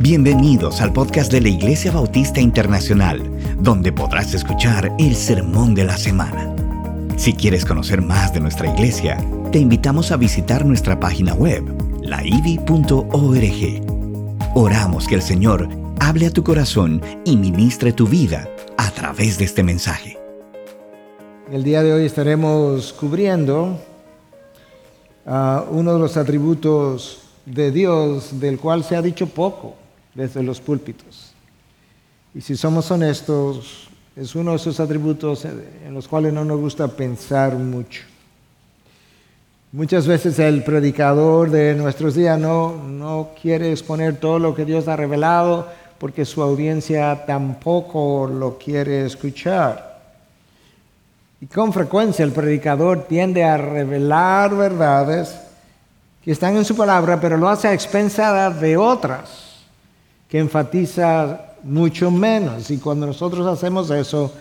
Bienvenidos al podcast de la Iglesia Bautista Internacional, donde podrás escuchar el sermón de la semana. Si quieres conocer más de nuestra iglesia, te invitamos a visitar nuestra página web, laivi.org. Oramos que el Señor hable a tu corazón y ministre tu vida a través de este mensaje. El día de hoy estaremos cubriendo uh, uno de los atributos de Dios del cual se ha dicho poco desde los púlpitos. Y si somos honestos, es uno de esos atributos en los cuales no nos gusta pensar mucho. Muchas veces el predicador de nuestros días no, no quiere exponer todo lo que Dios ha revelado porque su audiencia tampoco lo quiere escuchar. Y con frecuencia el predicador tiende a revelar verdades que están en su palabra, pero lo hace a expensas de otras, que enfatiza mucho menos. Y cuando nosotros hacemos eso,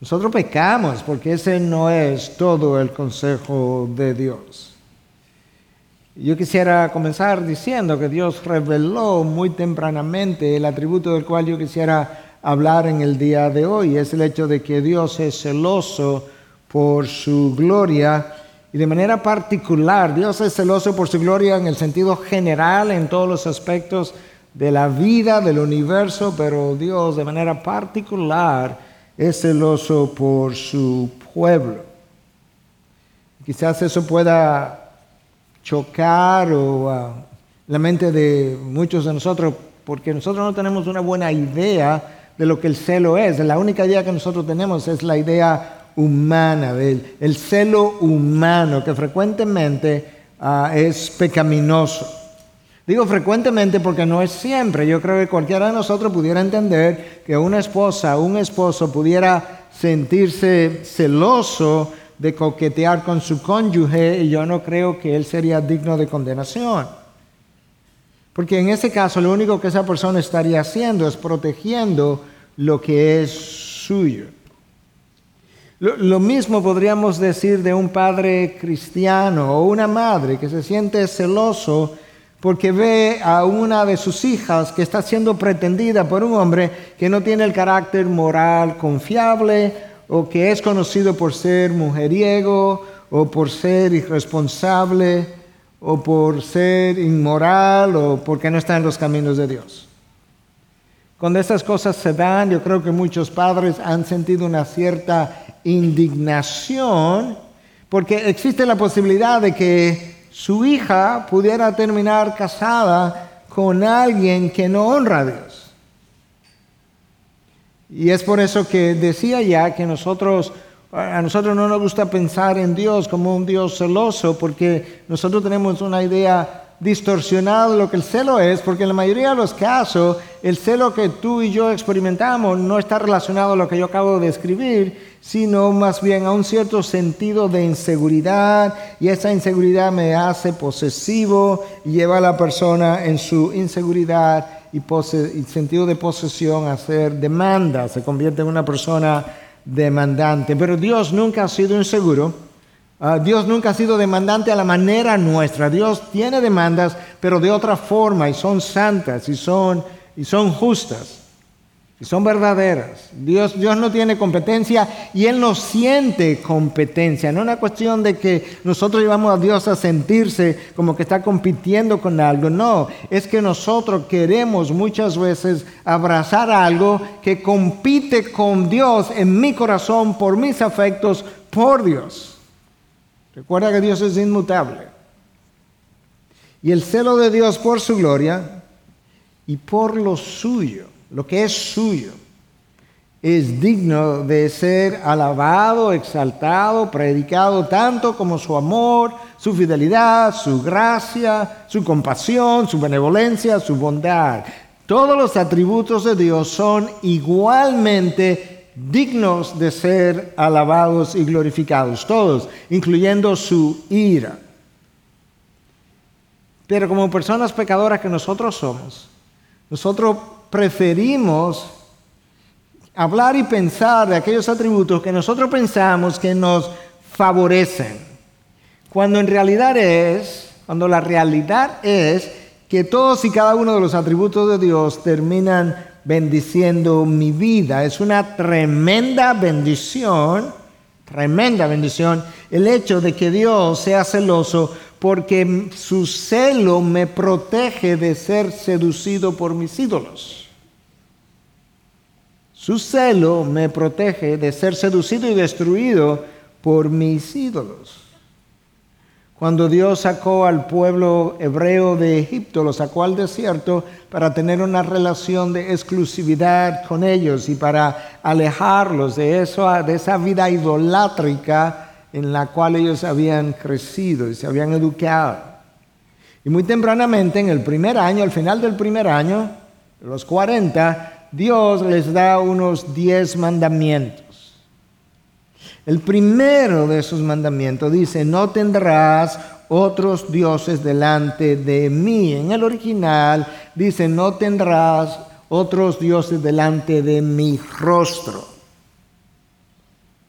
nosotros pecamos, porque ese no es todo el consejo de Dios. Yo quisiera comenzar diciendo que Dios reveló muy tempranamente el atributo del cual yo quisiera hablar en el día de hoy. Es el hecho de que Dios es celoso por su gloria y de manera particular, Dios es celoso por su gloria en el sentido general, en todos los aspectos de la vida, del universo, pero Dios de manera particular es celoso por su pueblo. Quizás eso pueda chocar o uh, la mente de muchos de nosotros, porque nosotros no tenemos una buena idea de lo que el celo es. La única idea que nosotros tenemos es la idea humana, el, el celo humano que frecuentemente ah, es pecaminoso. Digo frecuentemente porque no es siempre. Yo creo que cualquiera de nosotros pudiera entender que una esposa, un esposo pudiera sentirse celoso de coquetear con su cónyuge y yo no creo que él sería digno de condenación. Porque en ese caso lo único que esa persona estaría haciendo es protegiendo lo que es suyo. Lo, mismo podríamos decir de un padre cristiano o una madre que se siente celoso porque ve a una de sus hijas que está siendo pretendida por un hombre que no tiene el carácter moral confiable o que es conocido por ser mujeriego o por ser irresponsable o por ser inmoral o porque no está en los caminos de Dios. Cuando esas cosas se dan, yo creo que muchos padres han sentido una cierta indignación porque existe la posibilidad de que su hija pudiera terminar casada con alguien que no honra a Dios. Y es por eso que decía ya que nosotros a nosotros no nos gusta pensar en Dios como un Dios celoso porque nosotros tenemos una idea distorsionado lo que el celo es, porque en la mayoría de los casos el celo que tú y yo experimentamos no está relacionado a lo que yo acabo de describir, sino más bien a un cierto sentido de inseguridad y esa inseguridad me hace posesivo y lleva a la persona en su inseguridad y, y sentido de posesión a hacer demanda, se convierte en una persona demandante. Pero Dios nunca ha sido inseguro Ah, Dios nunca ha sido demandante a la manera nuestra. Dios tiene demandas, pero de otra forma, y son santas, y son, y son justas, y son verdaderas. Dios, Dios no tiene competencia y Él no siente competencia. No es una cuestión de que nosotros llevamos a Dios a sentirse como que está compitiendo con algo. No, es que nosotros queremos muchas veces abrazar algo que compite con Dios en mi corazón, por mis afectos, por Dios. Recuerda que Dios es inmutable. Y el celo de Dios por su gloria y por lo suyo, lo que es suyo, es digno de ser alabado, exaltado, predicado, tanto como su amor, su fidelidad, su gracia, su compasión, su benevolencia, su bondad. Todos los atributos de Dios son igualmente dignos de ser alabados y glorificados, todos, incluyendo su ira. Pero como personas pecadoras que nosotros somos, nosotros preferimos hablar y pensar de aquellos atributos que nosotros pensamos que nos favorecen, cuando en realidad es, cuando la realidad es que todos y cada uno de los atributos de Dios terminan bendiciendo mi vida. Es una tremenda bendición, tremenda bendición, el hecho de que Dios sea celoso porque su celo me protege de ser seducido por mis ídolos. Su celo me protege de ser seducido y destruido por mis ídolos. Cuando Dios sacó al pueblo hebreo de Egipto, lo sacó al desierto para tener una relación de exclusividad con ellos y para alejarlos de, eso, de esa vida idolátrica en la cual ellos habían crecido y se habían educado. Y muy tempranamente, en el primer año, al final del primer año, los 40, Dios les da unos 10 mandamientos. El primero de esos mandamientos dice, no tendrás otros dioses delante de mí. En el original dice, no tendrás otros dioses delante de mi rostro.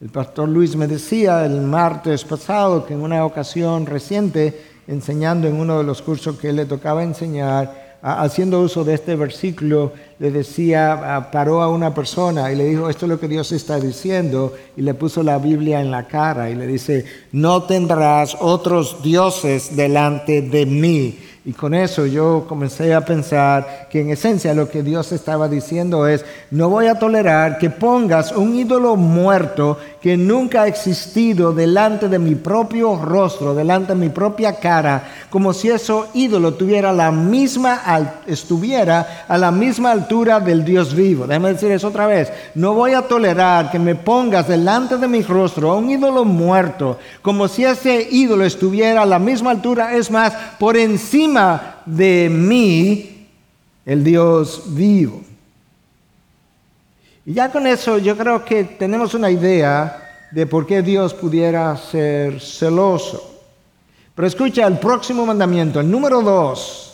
El pastor Luis me decía el martes pasado que en una ocasión reciente, enseñando en uno de los cursos que le tocaba enseñar, haciendo uso de este versículo, le decía, paró a una persona y le dijo, esto es lo que Dios está diciendo, y le puso la Biblia en la cara y le dice, no tendrás otros dioses delante de mí. Y con eso yo comencé a pensar que en esencia lo que Dios estaba diciendo es, no voy a tolerar que pongas un ídolo muerto que nunca ha existido delante de mi propio rostro, delante de mi propia cara, como si eso ídolo tuviera la misma, estuviera a la misma altura del Dios vivo. Déjame decir eso otra vez. No voy a tolerar que me pongas delante de mi rostro un ídolo muerto, como si ese ídolo estuviera a la misma altura, es más, por encima de mí el Dios vivo. Y ya con eso yo creo que tenemos una idea de por qué Dios pudiera ser celoso. Pero escucha el próximo mandamiento, el número dos.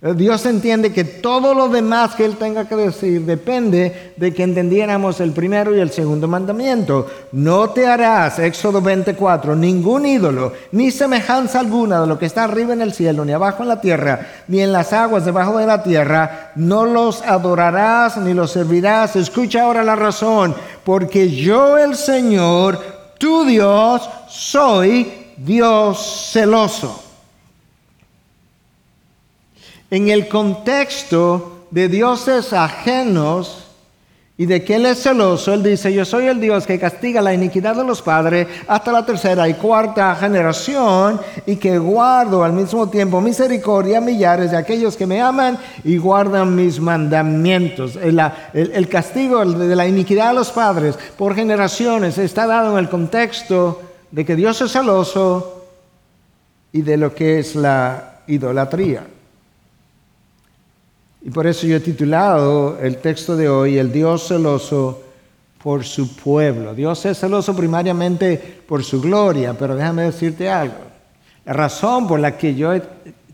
Eh, Dios entiende que todo lo demás que Él tenga que decir depende de que entendiéramos el primero y el segundo mandamiento. No te harás, Éxodo 24, ningún ídolo, ni semejanza alguna de lo que está arriba en el cielo, ni abajo en la tierra, ni en las aguas debajo de la tierra. No los adorarás ni los servirás. Escucha ahora la razón, porque yo el Señor, tu Dios, soy Dios celoso en el contexto de dioses ajenos y de que Él es celoso, Él dice, yo soy el Dios que castiga la iniquidad de los padres hasta la tercera y cuarta generación y que guardo al mismo tiempo misericordia a millares de aquellos que me aman y guardan mis mandamientos. El, el castigo de la iniquidad de los padres por generaciones está dado en el contexto de que Dios es celoso y de lo que es la idolatría. Y por eso yo he titulado el texto de hoy, El Dios celoso por su pueblo. Dios es celoso primariamente por su gloria, pero déjame decirte algo. La razón por la que yo he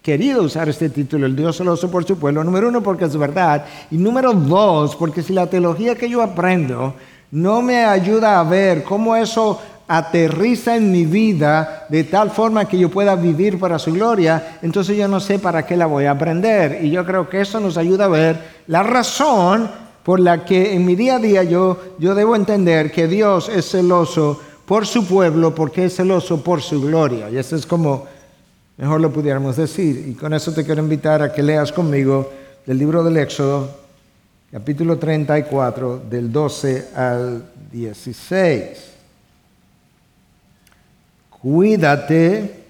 querido usar este título, El Dios celoso por su pueblo, número uno, porque es verdad, y número dos, porque si la teología que yo aprendo no me ayuda a ver cómo eso aterriza en mi vida de tal forma que yo pueda vivir para su gloria, entonces yo no sé para qué la voy a aprender. Y yo creo que eso nos ayuda a ver la razón por la que en mi día a día yo, yo debo entender que Dios es celoso por su pueblo porque es celoso por su gloria. Y eso es como mejor lo pudiéramos decir. Y con eso te quiero invitar a que leas conmigo del libro del Éxodo, capítulo 34, del 12 al 16 cuídate,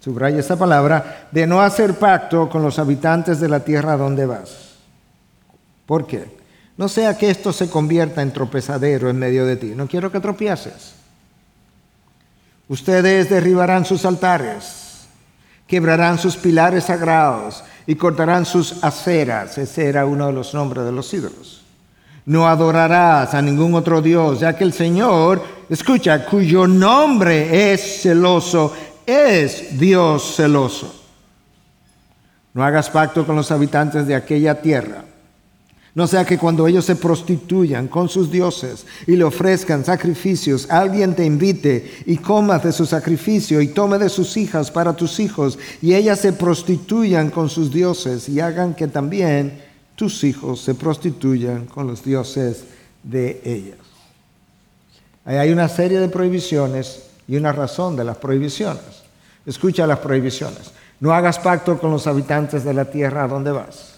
subraya esta palabra, de no hacer pacto con los habitantes de la tierra donde vas. ¿Por qué? No sea que esto se convierta en tropezadero en medio de ti. No quiero que tropieces. Ustedes derribarán sus altares, quebrarán sus pilares sagrados y cortarán sus aceras. Ese era uno de los nombres de los ídolos. No adorarás a ningún otro Dios, ya que el Señor, escucha, cuyo nombre es celoso, es Dios celoso. No hagas pacto con los habitantes de aquella tierra. No sea que cuando ellos se prostituyan con sus dioses y le ofrezcan sacrificios, alguien te invite y comas de su sacrificio y tome de sus hijas para tus hijos y ellas se prostituyan con sus dioses y hagan que también tus hijos se prostituyan con los dioses de ellas. Hay una serie de prohibiciones y una razón de las prohibiciones. Escucha las prohibiciones. No hagas pacto con los habitantes de la tierra a donde vas.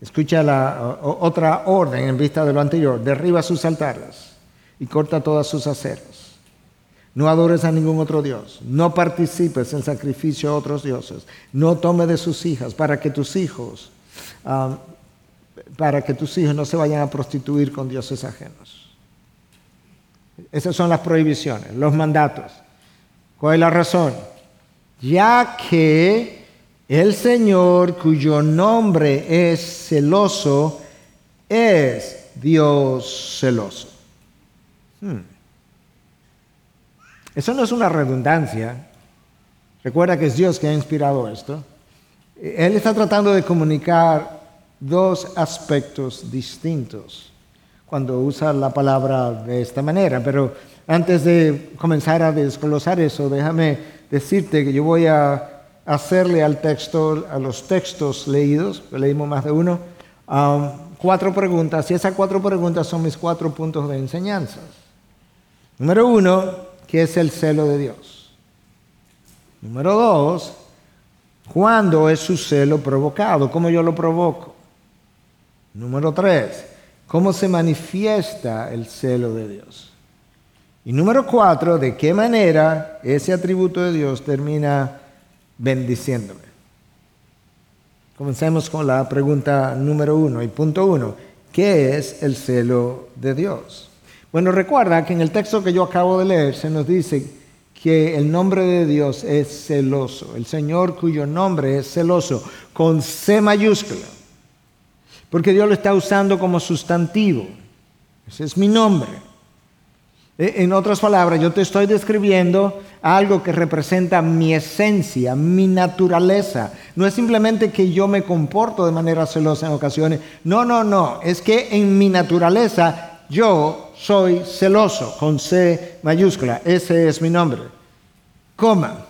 Escucha la otra orden en vista de lo anterior. Derriba sus altares y corta todas sus aceras. No adores a ningún otro Dios. No participes en sacrificio a otros dioses. No tome de sus hijas para que tus hijos, um, para que tus hijos no se vayan a prostituir con dioses ajenos. Esas son las prohibiciones, los mandatos. ¿Cuál es la razón? Ya que el Señor, cuyo nombre es celoso, es Dios celoso. Hmm. Eso no es una redundancia. Recuerda que es Dios que ha inspirado esto. Él está tratando de comunicar dos aspectos distintos cuando usa la palabra de esta manera. Pero antes de comenzar a desglosar eso, déjame decirte que yo voy a hacerle al texto, a los textos leídos, leímos más de uno, um, cuatro preguntas y esas cuatro preguntas son mis cuatro puntos de enseñanza. Número uno, ¿qué es el celo de Dios? Número dos, ¿cuándo es su celo provocado? ¿Cómo yo lo provoco? Número tres, ¿cómo se manifiesta el celo de Dios? Y número cuatro, ¿de qué manera ese atributo de Dios termina bendiciéndome. Comencemos con la pregunta número uno y punto uno. ¿Qué es el celo de Dios? Bueno, recuerda que en el texto que yo acabo de leer se nos dice que el nombre de Dios es celoso, el Señor cuyo nombre es celoso, con C mayúscula, porque Dios lo está usando como sustantivo. Ese es mi nombre. E, en otras palabras, yo te estoy describiendo algo que representa mi esencia, mi naturaleza. No es simplemente que yo me comporto de manera celosa en ocasiones. No, no, no. Es que en mi naturaleza yo soy celoso, con C mayúscula. Ese es mi nombre. Coma.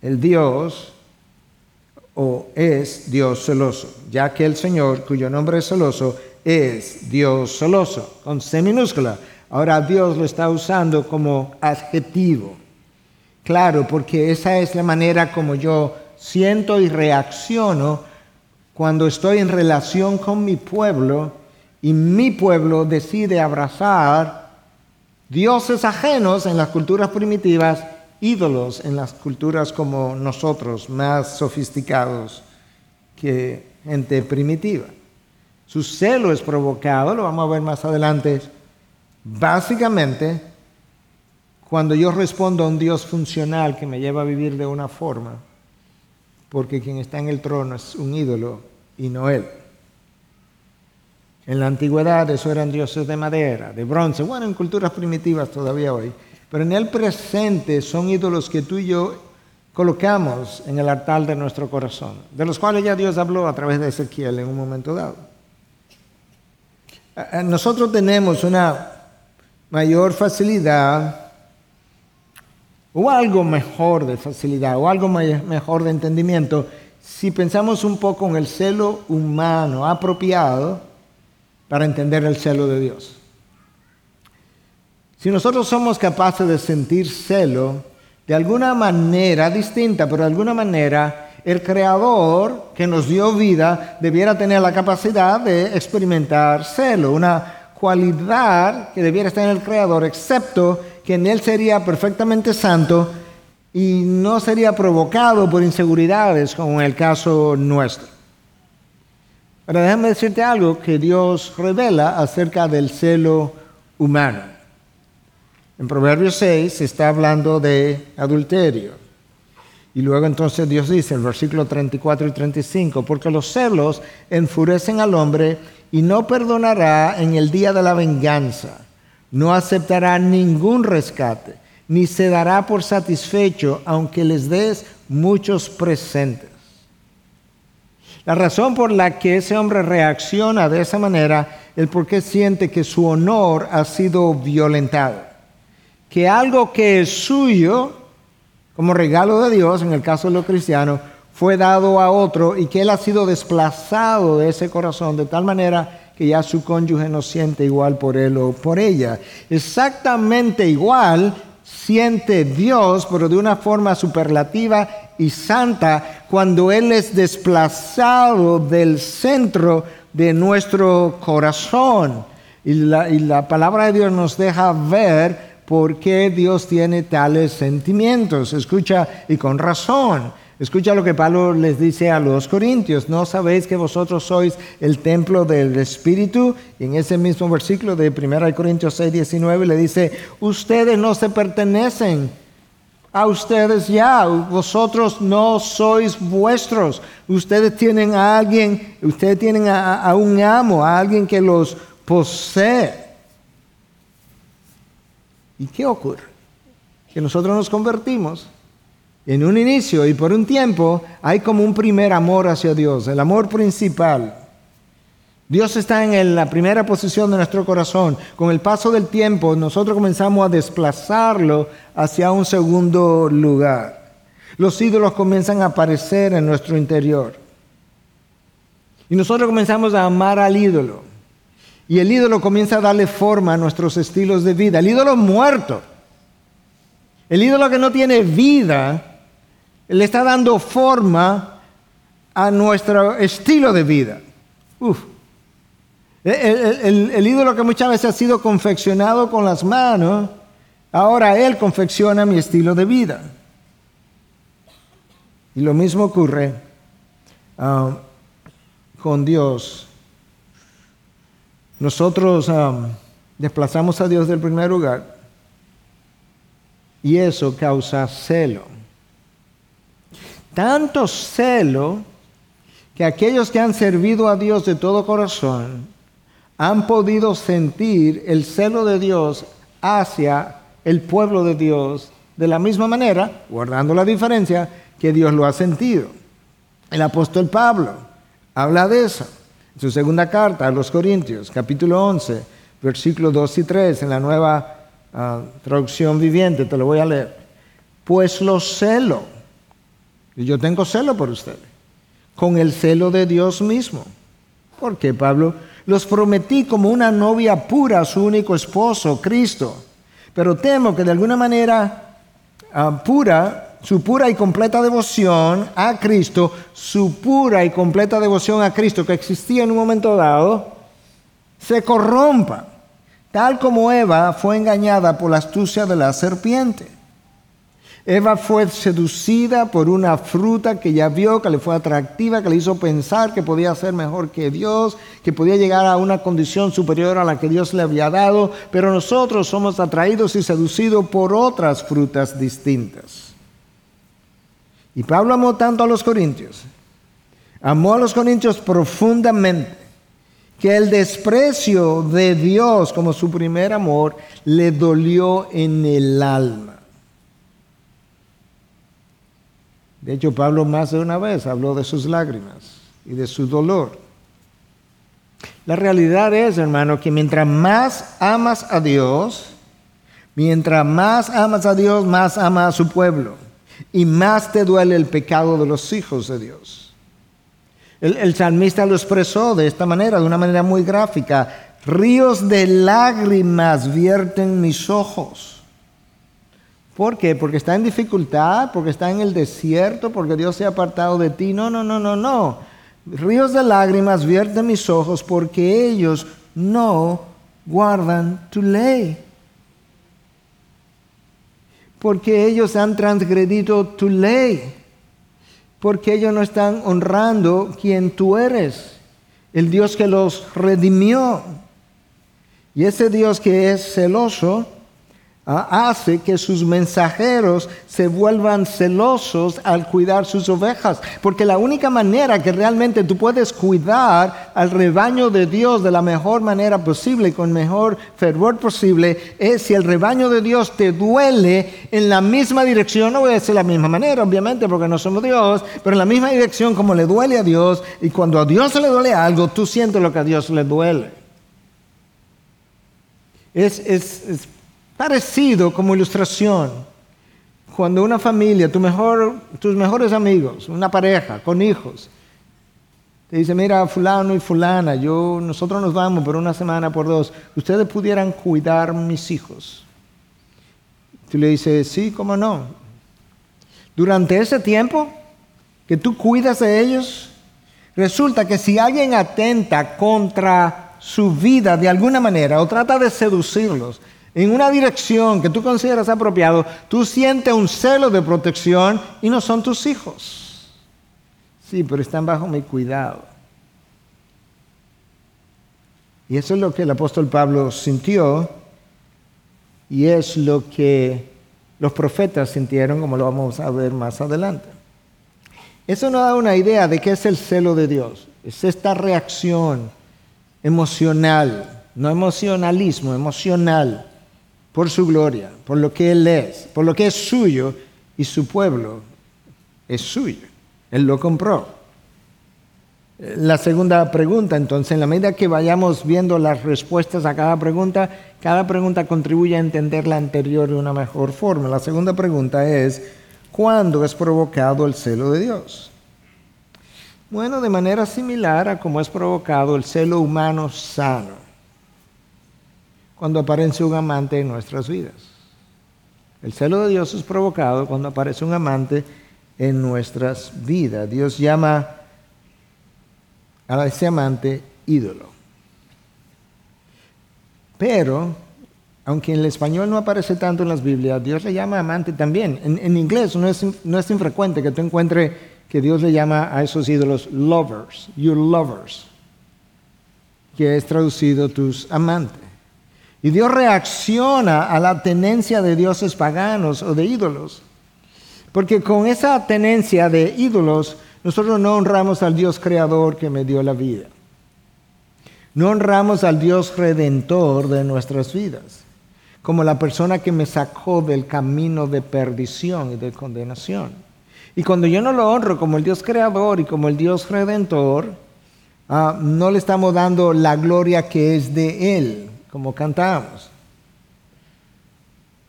El Dios o es Dios celoso, ya que el Señor, cuyo nombre es celoso, es Dios celoso, con C minúscula. Ahora Dios lo está usando como adjetivo. Claro, porque esa es la manera como yo siento y reacciono cuando estoy en relación con mi pueblo y mi pueblo decide abrazar dioses ajenos en las culturas primitivas, ídolos en las culturas como nosotros, más sofisticados que gente primitiva. Su celo es provocado, lo vamos a ver más adelante, básicamente cuando yo respondo a un Dios funcional que me lleva a vivir de una forma, porque quien está en el trono es un ídolo y no Él. En la antigüedad eso eran dioses de madera, de bronce, bueno, en culturas primitivas todavía hoy, pero en el presente son ídolos que tú y yo colocamos en el altar de nuestro corazón, de los cuales ya Dios habló a través de Ezequiel en un momento dado. Nosotros tenemos una mayor facilidad o algo mejor de facilidad o algo mejor de entendimiento si pensamos un poco en el celo humano apropiado para entender el celo de Dios. Si nosotros somos capaces de sentir celo de alguna manera distinta, pero de alguna manera el creador que nos dio vida debiera tener la capacidad de experimentar celo, una cualidad que debiera estar en el creador, excepto que en él sería perfectamente santo y no sería provocado por inseguridades como en el caso nuestro. Pero déjame decirte algo que Dios revela acerca del celo humano. En Proverbios 6 se está hablando de adulterio. Y luego entonces Dios dice, el versículo 34 y 35, porque los celos enfurecen al hombre y no perdonará en el día de la venganza, no aceptará ningún rescate, ni se dará por satisfecho aunque les des muchos presentes. La razón por la que ese hombre reacciona de esa manera es porque siente que su honor ha sido violentado. Que algo que es suyo, como regalo de Dios, en el caso de los cristianos, fue dado a otro y que él ha sido desplazado de ese corazón de tal manera que ya su cónyuge no siente igual por él o por ella. Exactamente igual siente Dios, pero de una forma superlativa y santa, cuando Él es desplazado del centro de nuestro corazón. Y la, y la palabra de Dios nos deja ver por qué Dios tiene tales sentimientos. Escucha, y con razón. Escucha lo que Pablo les dice a los corintios, ¿no sabéis que vosotros sois el templo del Espíritu? Y en ese mismo versículo de 1 Corintios 6, 19 le dice, ustedes no se pertenecen a ustedes ya, vosotros no sois vuestros, ustedes tienen a alguien, ustedes tienen a, a un amo, a alguien que los posee. ¿Y qué ocurre? Que nosotros nos convertimos en un inicio y por un tiempo hay como un primer amor hacia Dios, el amor principal. Dios está en la primera posición de nuestro corazón. Con el paso del tiempo nosotros comenzamos a desplazarlo hacia un segundo lugar. Los ídolos comienzan a aparecer en nuestro interior. Y nosotros comenzamos a amar al ídolo. Y el ídolo comienza a darle forma a nuestros estilos de vida. El ídolo muerto. El ídolo que no tiene vida le está dando forma a nuestro estilo de vida. El, ídolo que muchas veces ha sido confeccionado con las manos, ahora él confecciona mi estilo de vida. Y lo mismo ocurre ah, con Dios. Nosotros desplazamos a Dios del primer lugar y eso causa celo tanto celo que aquellos que han servido a Dios de todo corazón han podido sentir el celo de Dios hacia el pueblo de Dios de la misma manera, guardando la diferencia, que Dios lo ha sentido. El apóstol Pablo habla de eso. Su segunda carta a los Corintios, capítulo 11, versículos 2 y 3, en la nueva ah, traducción viviente, te lo voy a leer. Pues los celo y yo tengo celo por ustedes, con el celo de Dios mismo. Porque Pablo los prometí como una novia pura a su único esposo, Cristo. Pero temo que de alguna manera ah, pura, su pura y completa devoción a Cristo, su pura y completa devoción a Cristo que existía en un momento dado, se corrompa, tal como Eva fue engañada por la astucia de la serpiente. Eva fue seducida por una fruta que ya vio, que le fue atractiva, que le hizo pensar que podía ser mejor que Dios, que podía llegar a una condición superior a la que Dios le había dado, pero nosotros somos atraídos y seducidos por otras frutas distintas. Y Pablo amó tanto a los corintios, amó a los corintios profundamente, que el desprecio de Dios como su primer amor le dolió en el alma. De hecho, Pablo más de una vez habló de sus lágrimas y de su dolor. La realidad es, hermano, que mientras más amas a Dios, mientras más amas a Dios, más ama a su pueblo. Y más te duele el pecado de los hijos de Dios. El, salmista lo expresó de esta manera, de una manera muy gráfica. Ríos de lágrimas vierten mis ojos ¿Por qué? Porque está en dificultad, porque está en el desierto, porque Dios se ha apartado de ti. No, no, no, no, no. Ríos de lágrimas vierten mis ojos porque ellos no guardan tu ley. Porque ellos han transgredido tu ley. Porque ellos no están honrando quien tú eres, el Dios que los redimió. Y ese Dios que es celoso, hace que sus mensajeros se vuelvan celosos al cuidar sus ovejas. Porque la única manera que realmente tú puedes cuidar al rebaño de Dios de la mejor manera posible, con mejor fervor posible, es si el rebaño de Dios te duele en la misma dirección. No voy a decir la misma manera, obviamente, porque no somos Dios, pero en la misma dirección como le duele a Dios. Y cuando a Dios le duele algo, tú sientes lo que a Dios le duele. Es, es, es Parecido como ilustración, cuando una familia, tus mejores amigos, una pareja con hijos, te dice, mira, fulano y fulana, yo, nosotros nos vamos por una semana, por dos, ustedes pudieran cuidar mis hijos. Tú le dices, sí, cómo no. Durante ese tiempo que tú cuidas de ellos, resulta que si alguien atenta contra su vida de alguna manera o trata de seducirlos, en una dirección que tú consideras apropiado, tú sientes un celo de protección y no son tus hijos. Sí, pero están bajo mi cuidado. Y eso es lo que el apóstol Pablo sintió y es lo que los profetas sintieron, como lo vamos a ver más adelante. Eso nos da una idea de qué es el celo de Dios. Es esta reacción emocional, no emocionalismo, emocional por su gloria, por lo que Él es, por lo que es suyo y su pueblo es suyo. Él lo compró. La segunda pregunta, entonces, en la medida que vayamos viendo las respuestas a cada pregunta, cada pregunta contribuye a entender la anterior de una mejor forma. La segunda pregunta es, ¿cuándo es provocado el celo de Dios? Bueno, de manera similar a cómo es provocado el celo humano sano cuando aparece un amante en nuestras vidas. El celo de Dios es provocado cuando aparece un amante en nuestras vidas. Dios llama a ese amante ídolo. Pero, aunque en el español no aparece tanto en las Biblias, Dios le llama amante también. En, inglés no es, no es infrecuente que tú encuentres que Dios le llama a esos ídolos lovers, your lovers, que es traducido tus amantes. Y Dios reacciona a la tenencia de dioses paganos o de ídolos. Porque con esa tenencia de ídolos, nosotros no honramos al Dios creador que me dio la vida. No honramos al Dios redentor de nuestras vidas, como la persona que me sacó del camino de perdición y de condenación. Y cuando yo no lo honro como el Dios creador y como el Dios redentor, ah, no le estamos dando la gloria que es de Él como cantamos.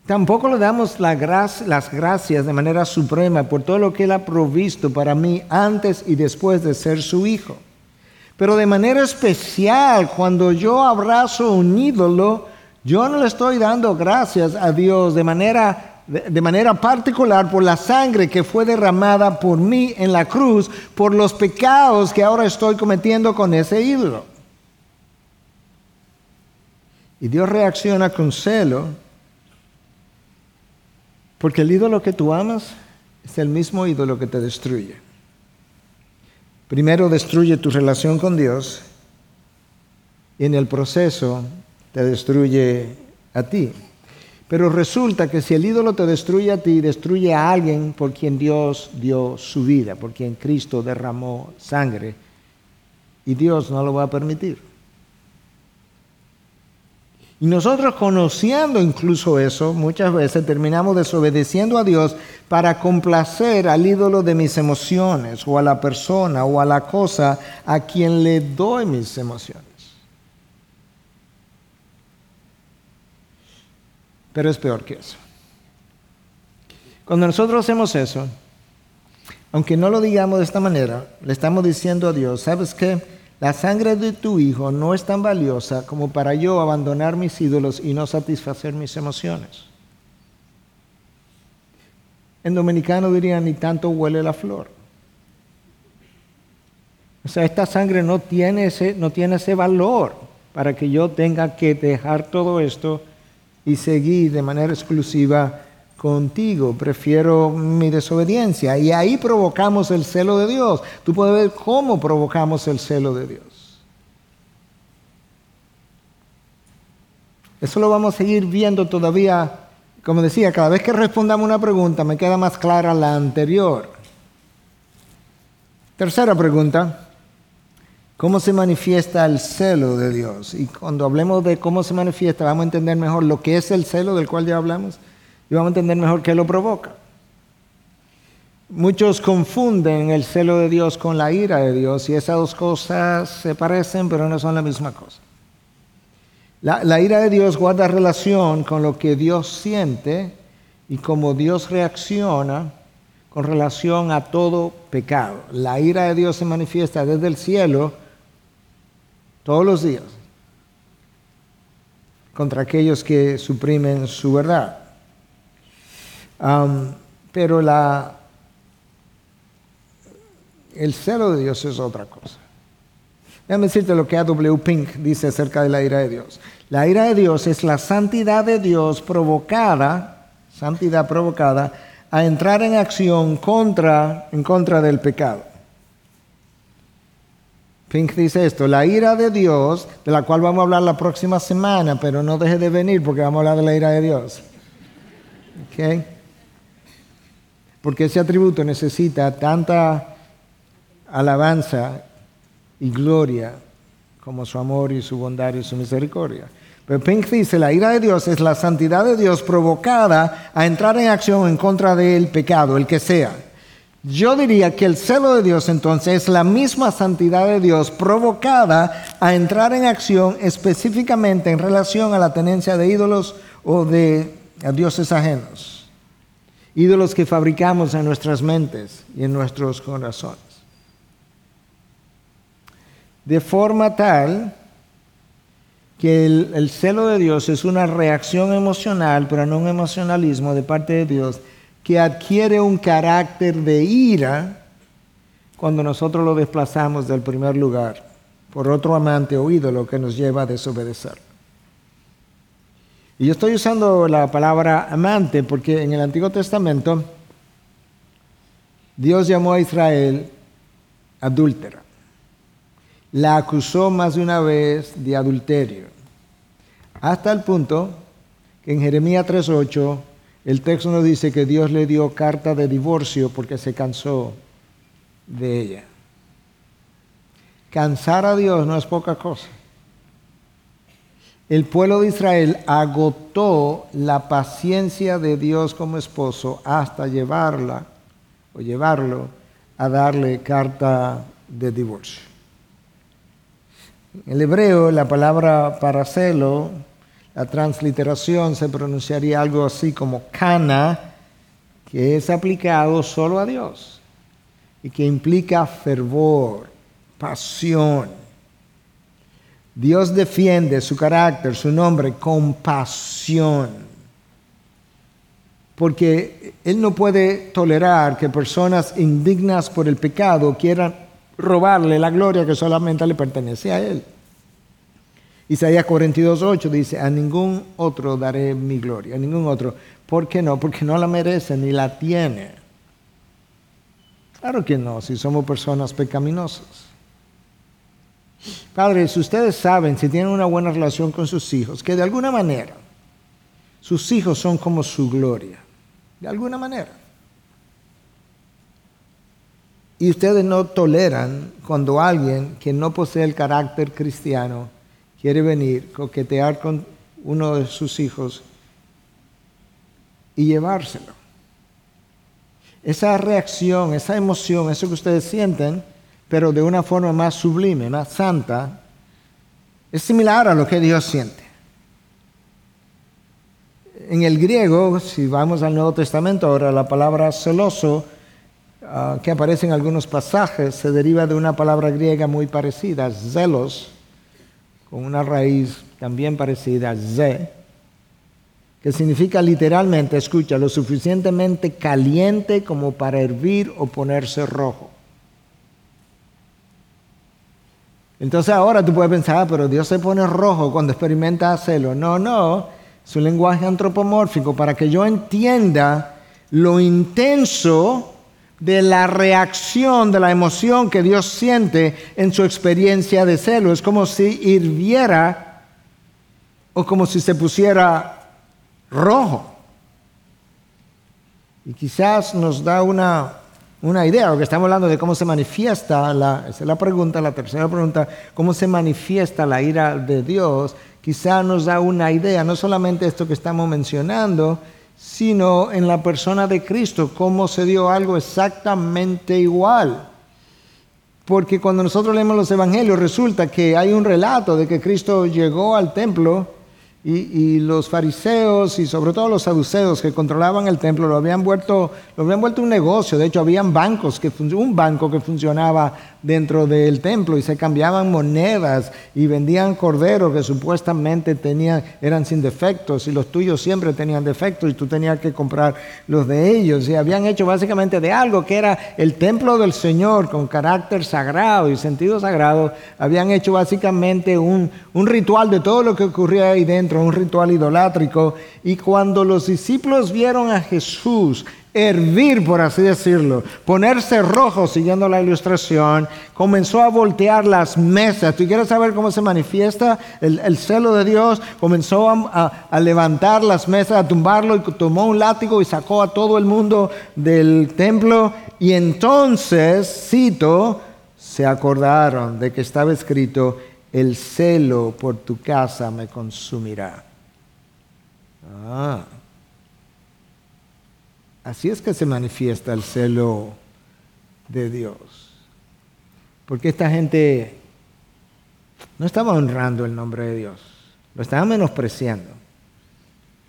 Tampoco le damos las gracias de manera suprema por todo lo que Él ha provisto para mí antes y después de ser su hijo. Pero de manera especial, cuando yo abrazo un ídolo, yo no le estoy dando gracias a Dios de manera, de manera particular por la sangre que fue derramada por mí en la cruz, por los pecados que ahora estoy cometiendo con ese ídolo. Y Dios reacciona con celo porque el ídolo que tú amas es el mismo ídolo que te destruye. Primero destruye tu relación con Dios y en el proceso te destruye a ti. Pero resulta que si el ídolo te destruye a ti, destruye a alguien por quien Dios dio su vida, por quien Cristo derramó sangre. Y Dios no lo va a permitir. Y nosotros conociendo incluso eso, muchas veces terminamos desobedeciendo a Dios para complacer al ídolo de mis emociones o a la persona o a la cosa a quien le doy mis emociones. Pero es peor que eso. Cuando nosotros hacemos eso, aunque no lo digamos de esta manera, le estamos diciendo a Dios, ¿sabes qué? La sangre de tu hijo no es tan valiosa como para yo abandonar mis ídolos y no satisfacer mis emociones. En dominicano dirían, ni tanto huele la flor. O sea, esta sangre no tiene ese, no tiene ese valor para que yo tenga que dejar todo esto y seguir de manera exclusiva contigo, prefiero mi desobediencia. Y ahí provocamos el celo de Dios. Tú puedes ver cómo provocamos el celo de Dios. Eso lo vamos a seguir viendo todavía Como decía, cada vez que respondamos una pregunta me queda más clara la anterior. Tercera pregunta, ¿cómo se manifiesta el celo de Dios? Y cuando hablemos de cómo se manifiesta, vamos a entender mejor lo que es el celo del cual ya hablamos y vamos a entender mejor qué lo provoca. Muchos confunden el celo de Dios con la ira de Dios y esas dos cosas se parecen pero no son la misma cosa. La, ira de Dios guarda relación con lo que Dios siente y cómo Dios reacciona con relación a todo pecado. La ira de Dios se manifiesta desde el cielo todos los días contra aquellos que suprimen su verdad. Pero la, el celo de Dios es otra cosa. Déjame decirte lo que A.W. Pink dice acerca de la ira de Dios. La ira de Dios es la santidad de Dios provocada, santidad provocada, a entrar en acción contra, en contra del pecado. Pink dice esto, la ira de Dios, de la cual vamos a hablar la próxima semana, pero no deje de venir porque vamos a hablar de la ira de Dios. ¿Okay? Porque ese atributo necesita tanta alabanza y gloria como su amor y su bondad y su misericordia. Pero Pink dice, la ira de Dios es la santidad de Dios provocada a entrar en acción en contra del pecado, el que sea. Yo diría que el celo de Dios entonces es la misma santidad de Dios provocada a entrar en acción específicamente en relación a la tenencia de ídolos o de dioses ajenos. Ídolos que fabricamos en nuestras mentes y en nuestros corazones de forma tal que el, celo de Dios es una reacción emocional, pero no un emocionalismo de parte de Dios, que adquiere un carácter de ira cuando nosotros lo desplazamos del primer lugar por otro amante o ídolo que nos lleva a desobedecer. Y yo estoy usando la palabra amante porque en el Antiguo Testamento Dios llamó a Israel adúltera la acusó más de una vez de adulterio, hasta el punto que en Jeremías 3.8 el texto nos dice que Dios le dio carta de divorcio porque se cansó de ella. Cansar a Dios no es poca cosa. El pueblo de Israel agotó la paciencia de Dios como esposo hasta llevarla o llevarlo a darle carta de divorcio. En el hebreo, la palabra para celo, la transliteración se pronunciaría algo así como cana, que es aplicado solo a Dios y que implica fervor, pasión. Dios defiende su carácter, su nombre, con pasión. Porque Él no puede tolerar que personas indignas por el pecado quieran robarle la gloria que solamente le pertenece a Él. Isaías 42.8 dice, a ningún otro daré mi gloria, a ningún otro. ¿Por qué no? Porque no la merece ni la tiene. Claro que no, si somos personas pecaminosas. Padres, ustedes saben, si tienen una buena relación con sus hijos, que de alguna manera sus hijos son como su gloria. De alguna manera. Y ustedes no toleran cuando alguien que no posee el carácter cristiano quiere venir, coquetear con uno de sus hijos y llevárselo. Esa reacción, esa emoción, eso que ustedes sienten, pero de una forma más sublime, más santa, es similar a lo que Dios siente. En el griego, si vamos al Nuevo Testamento ahora, la palabra celoso Ah, que aparece en algunos pasajes se deriva de una palabra griega muy parecida, zelos, con una raíz también parecida, ze, que significa literalmente, escucha, lo suficientemente caliente como para hervir o ponerse rojo. Entonces ahora tú puedes pensar, ah, pero Dios se pone rojo cuando experimenta celo. No, no, es un lenguaje antropomórfico para que yo entienda lo intenso de la reacción, de la emoción que Dios siente en su experiencia de celo. Es como si hirviera o como si se pusiera rojo. Y quizás nos da una, una idea, porque estamos hablando de cómo se manifiesta, la, es la pregunta, la tercera pregunta, cómo se manifiesta la ira de Dios, quizás nos da una idea, no solamente esto que estamos mencionando, sino en la persona de Cristo, cómo se dio algo exactamente igual. Porque cuando nosotros leemos los evangelios resulta que hay un relato de que Cristo llegó al templo y, los fariseos y sobre todo los saduceos que controlaban el templo lo habían vuelto, lo habían vuelto un negocio. De hecho, habían bancos, que, un banco que funcionaba dentro del templo y se cambiaban monedas y vendían corderos que supuestamente tenían, eran sin defectos y los tuyos siempre tenían defectos y tú tenías que comprar los de ellos. Y habían hecho básicamente de algo que era el templo del Señor con carácter sagrado y sentido sagrado, habían hecho básicamente un, un ritual de todo lo que ocurría ahí dentro, un ritual idolátrico. Y cuando los discípulos vieron a Jesús, hervir, por así decirlo, ponerse rojo, siguiendo la ilustración, comenzó a voltear las mesas. ¿Tú quieres saber cómo se manifiesta el, celo de Dios? Comenzó a, a, levantar las mesas, a tumbarlo y tomó un látigo y sacó a todo el mundo del templo. Y entonces, cito, se acordaron de que estaba escrito, el celo por tu casa me consumirá. Ah. Así es que se manifiesta el celo de Dios. Porque esta gente no estaba honrando el nombre de Dios, lo estaba menospreciando.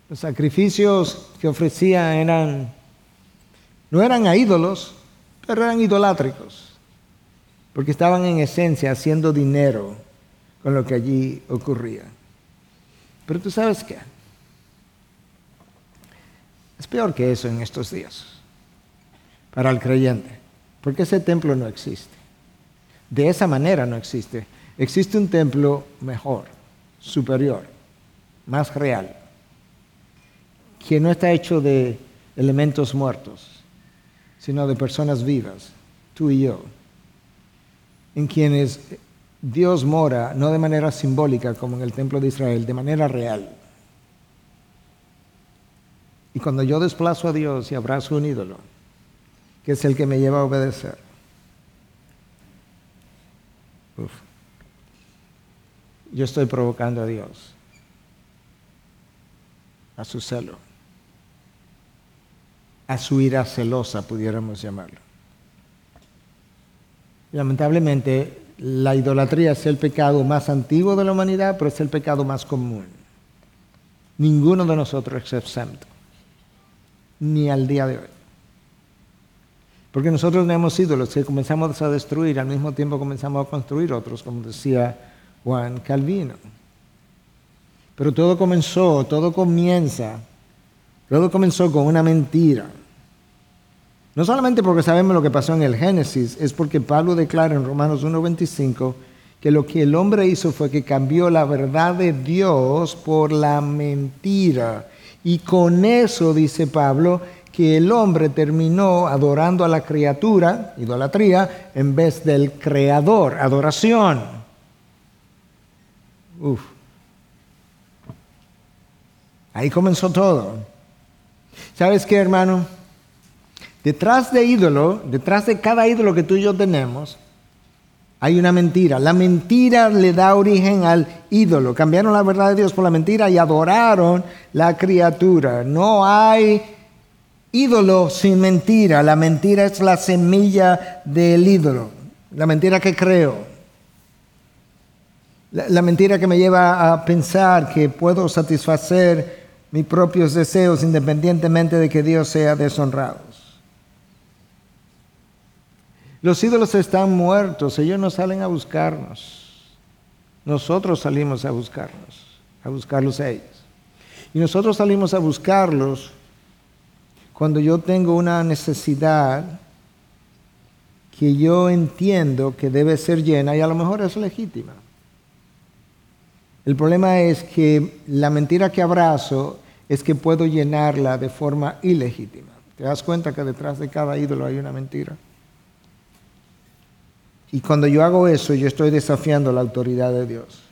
Los sacrificios que ofrecían eran, no eran a ídolos, pero eran idolátricos, porque estaban en esencia haciendo dinero con lo que allí ocurría. Pero tú sabes qué, es peor que eso en estos días para el creyente, porque ese templo no existe. De esa manera no existe. Existe un templo mejor, superior, más real, que no está hecho de elementos muertos, sino de personas vivas, tú y yo, en quienes Dios mora no de manera simbólica como en el templo de Israel, de manera real. Y cuando yo desplazo a Dios y abrazo un ídolo, que es el que me lleva a obedecer, yo estoy provocando a Dios, a su celo, a su ira celosa, pudiéramos llamarlo. Lamentablemente, la idolatría es el pecado más antiguo de la humanidad, pero es el pecado más común. Ninguno de nosotros es exento ni al día de hoy. Porque nosotros no hemos sido los que comenzamos a destruir, al mismo tiempo comenzamos a construir otros, como decía Juan Calvino. Pero todo comenzó, todo comienza, todo comenzó con una mentira. No solamente porque sabemos lo que pasó en el Génesis, es porque Pablo declara en Romanos 1.25 que lo que el hombre hizo fue que cambió la verdad de Dios por la mentira. Y con eso, dice Pablo, que el hombre terminó adorando a la criatura, idolatría, en vez del creador, adoración. Uf. Ahí comenzó todo. ¿Sabes qué, hermano? Detrás de ídolo, detrás de cada ídolo que tú y yo tenemos, hay una mentira. La mentira le da origen al ídolo. Cambiaron la verdad de Dios por la mentira y adoraron la criatura. No hay ídolo sin mentira. La mentira es la semilla del ídolo. La mentira que creo. La, mentira que me lleva a pensar que puedo satisfacer mis propios deseos independientemente de que Dios sea deshonrado. Los ídolos están muertos, ellos no salen a buscarnos. Nosotros salimos a buscarnos, a buscarlos a ellos. Y nosotros salimos a buscarlos cuando yo tengo una necesidad que yo entiendo que debe ser llena y a lo mejor es legítima. El problema es que la mentira que abrazo es que puedo llenarla de forma ilegítima. ¿Te das cuenta que detrás de cada ídolo hay una mentira? Y cuando yo hago eso, yo estoy desafiando la autoridad de Dios.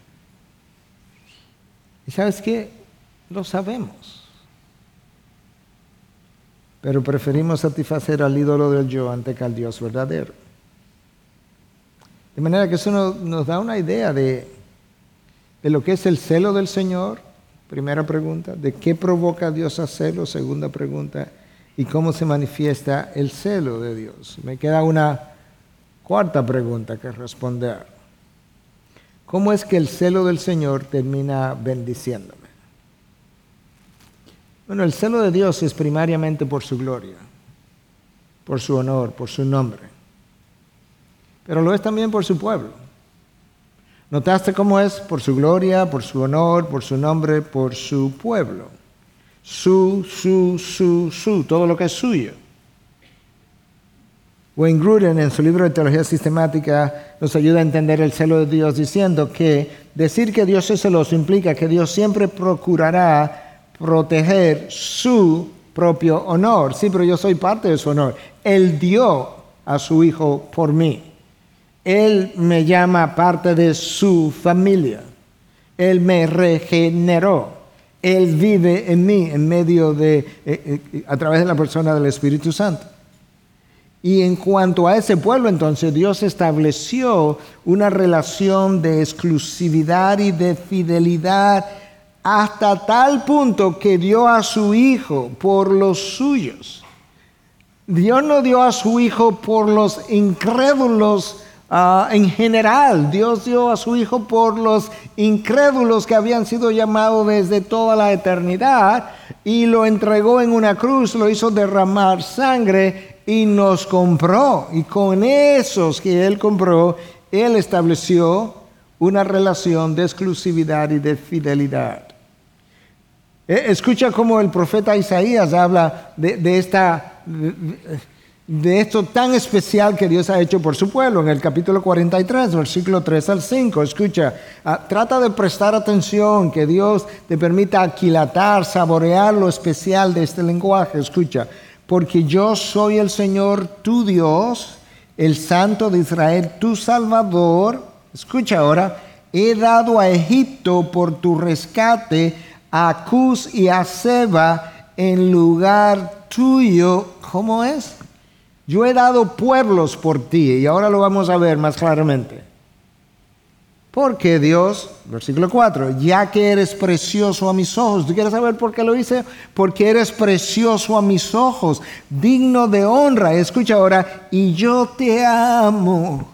¿Y sabes qué? Lo sabemos. pero preferimos satisfacer al ídolo del yo antes que al Dios verdadero. De manera que eso nos, da una idea de, de lo que es el celo del Señor, primera pregunta, de qué provoca Dios a celo, segunda pregunta, y cómo se manifiesta el celo de Dios. Me queda una cuarta pregunta que responder. ¿Cómo es que el celo del Señor termina bendiciéndome? Bueno, el celo de Dios es primariamente por su gloria, por su honor, por su nombre, pero lo es también por su pueblo. ¿Notaste cómo es? Por su gloria, por su honor, por su nombre, por su pueblo. Su, su, su, su, todo lo que es suyo. Wayne Gruden en su libro de Teología Sistemática nos ayuda a entender el celo de Dios diciendo que decir que Dios es celoso implica que Dios siempre procurará proteger su propio honor. Sí, pero yo soy parte de su honor. Él dio a su hijo por mí. Él me llama parte de su familia. Él me regeneró. Él vive en mí en medio de, eh, eh, a través de la persona del Espíritu Santo. Y en cuanto a ese pueblo, entonces Dios estableció una relación de exclusividad y de fidelidad hasta tal punto que dio a su Hijo por los suyos. Dios no dio a su Hijo por los incrédulos ah, en general. Dios dio a su Hijo por los incrédulos que habían sido llamados desde toda la eternidad y lo entregó en una cruz, lo hizo derramar sangre y nos compró. Y con esos que Él compró, Él estableció una relación de exclusividad y de fidelidad. E, escucha cómo el profeta Isaías habla de, esta, esto tan especial que Dios ha hecho por su pueblo en el capítulo 43, versículo 3 al 5. Escucha, ah, trata de prestar atención, que Dios te permita aquilatar, saborear lo especial de este lenguaje. Escucha, porque yo soy el Señor tu Dios, el Santo de Israel, tu Salvador. Escucha ahora, he dado a Egipto por tu rescate a Cus y a Seba en lugar tuyo. ¿Cómo es? Yo he dado pueblos por ti y ahora lo vamos a ver más claramente. Porque Dios, versículo 4, ya que eres precioso a mis ojos, ¿tú quieres saber por qué lo hice? Porque eres precioso a mis ojos, digno de honra. Escucha ahora, y yo te amo.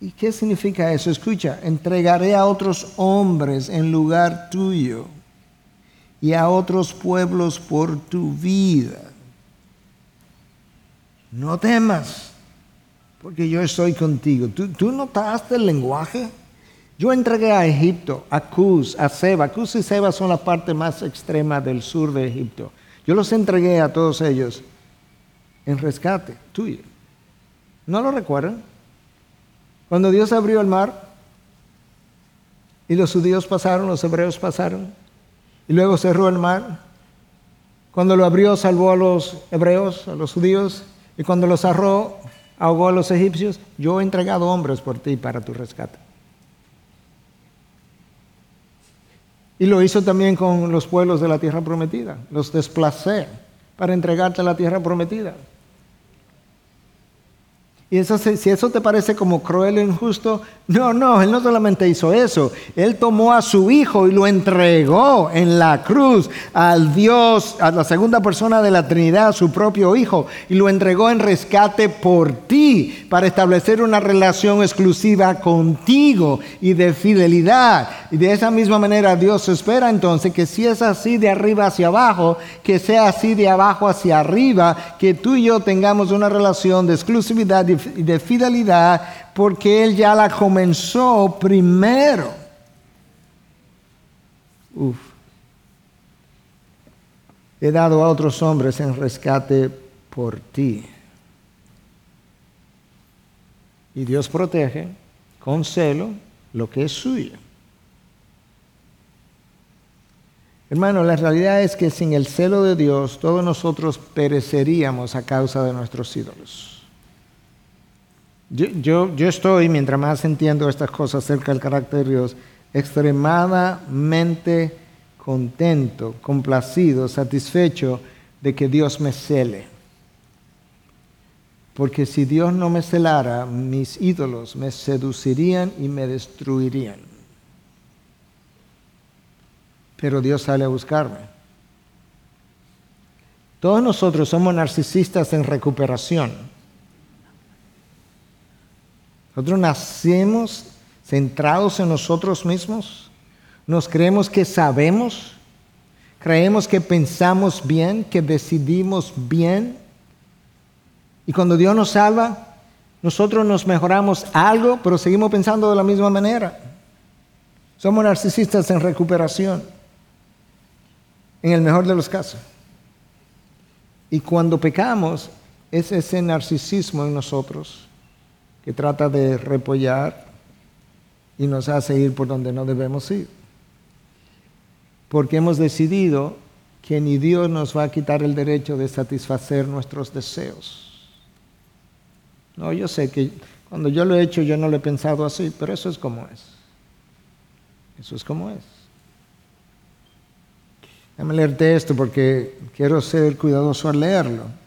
¿Y qué significa eso? Escucha, entregaré a otros hombres en lugar tuyo y a otros pueblos por tu vida. No temas porque yo estoy contigo. ¿Tú, notaste el lenguaje? Yo entregué a Egipto, a Cus, a Seba. Cus y Seba son la parte más extrema del sur de Egipto. Yo los entregué a todos ellos en rescate tuyo. ¿No lo recuerdan? Cuando Dios abrió el mar y los judíos pasaron, los hebreos pasaron, y luego cerró el mar. Cuando lo abrió, salvó a los hebreos, a los judíos, y cuando los cerró, ahogó a los egipcios, yo he entregado hombres por ti para tu rescate. Y lo hizo también con los pueblos de la tierra prometida. Los desplacé para entregarte la tierra prometida. Y eso, si eso te parece como cruel e injusto, no, no, Él no solamente hizo eso, Él tomó a su Hijo y lo entregó en la cruz al Dios, a la segunda persona de la Trinidad, su propio Hijo, y lo entregó en rescate por ti, para establecer una relación exclusiva contigo y de fidelidad. Y de esa misma manera Dios espera entonces que si es así de arriba hacia abajo, que sea así de abajo hacia arriba, que tú y yo tengamos una relación de exclusividad de fidelidad porque Él ya la comenzó primero. Uf. He dado a otros hombres en rescate por ti. Y Dios protege con celo lo que es suyo. Hermano, la realidad es que sin el celo de Dios, todos nosotros pereceríamos a causa de nuestros ídolos. Yo, yo, estoy, mientras más entiendo estas cosas acerca del carácter de Dios, extremadamente contento, complacido, satisfecho de que Dios me cele. Porque si Dios no me celara, mis ídolos me seducirían y me destruirían. Pero Dios sale a buscarme. Todos nosotros somos narcisistas en recuperación. Nosotros nacemos centrados en nosotros mismos. Nos creemos que sabemos. Creemos que pensamos bien, que decidimos bien y cuando Dios nos salva, nosotros nos mejoramos algo, pero seguimos pensando de la misma manera. Somos narcisistas en recuperación, en el mejor de los casos. Y cuando pecamos, es ese narcisismo en nosotros que trata de repollar y nos hace ir por donde no debemos ir. Porque hemos decidido que ni Dios nos va a quitar el derecho de satisfacer nuestros deseos. No, yo sé que cuando yo lo he hecho yo no lo he pensado así, pero eso es como es. Eso es como es. Déjame leerte esto porque quiero ser cuidadoso al leerlo.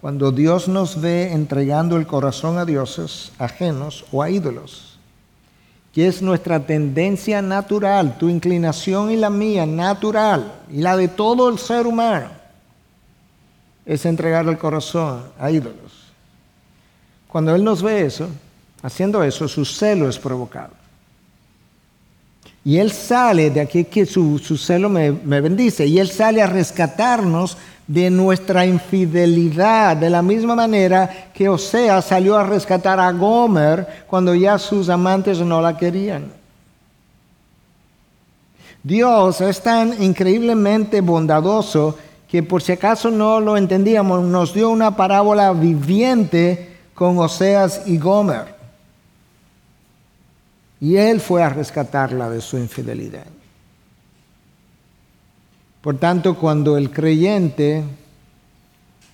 Cuando Dios nos ve entregando el corazón a dioses ajenos o a ídolos, que es nuestra tendencia natural, tu inclinación y la mía natural, y la de todo el ser humano, es entregar el corazón a ídolos. Cuando Él nos ve eso, haciendo eso, su celo es provocado. Y Él sale, de aquí que su, celo me, bendice, y Él sale a rescatarnos de nuestra infidelidad, de la misma manera que Osea salió a rescatar a Gomer cuando ya sus amantes no la querían. Dios es tan increíblemente bondadoso que por si acaso no lo entendíamos, nos dio una parábola viviente con Oseas y Gomer. Y él fue a rescatarla de su infidelidad. Por tanto, cuando el creyente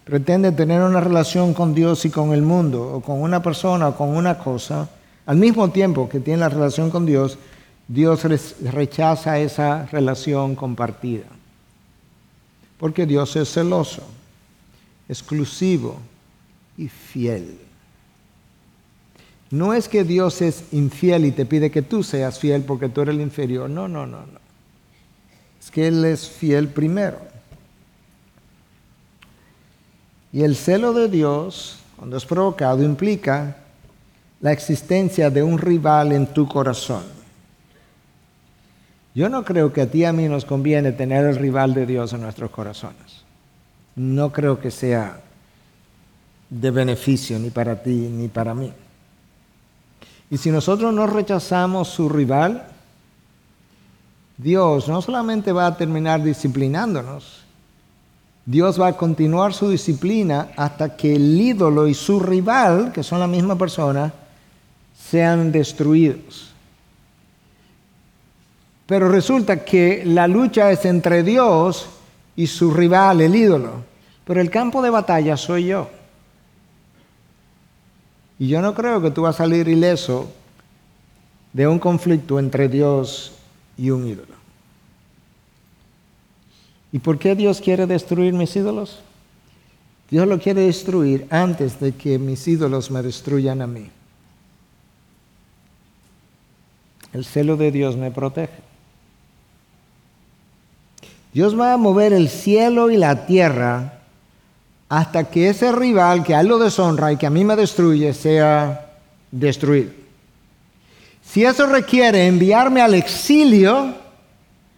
pretende tener una relación con Dios y con el mundo, o con una persona o con una cosa, al mismo tiempo que tiene la relación con Dios, Dios rechaza esa relación compartida. Porque Dios es celoso, exclusivo y fiel. No es que Dios es infiel y te pide que tú seas fiel porque tú eres el inferior. No, no, no, no. Es que Él es fiel primero. Y el celo de Dios, cuando es provocado, implica la existencia de un rival en tu corazón. Yo no creo que a ti y a mí nos conviene tener el rival de Dios en nuestros corazones. No creo que sea de beneficio ni para ti ni para mí. Y si nosotros no rechazamos su rival, Dios no solamente va a terminar disciplinándonos, Dios va a continuar su disciplina hasta que el ídolo y su rival, que son la misma persona, sean destruidos. Pero resulta que la lucha es entre Dios y su rival, el ídolo. Pero el campo de batalla soy yo. Y yo no creo que tú vas a salir ileso de un conflicto entre Dios y un ídolo. ¿Y por qué Dios quiere destruir mis ídolos? Dios lo quiere destruir antes de que mis ídolos me destruyan a mí. El celo de Dios me protege. Dios va a mover el cielo y la tierra hasta que ese rival que a él lo deshonra y que a mí me destruye sea destruido. Si eso requiere enviarme al exilio,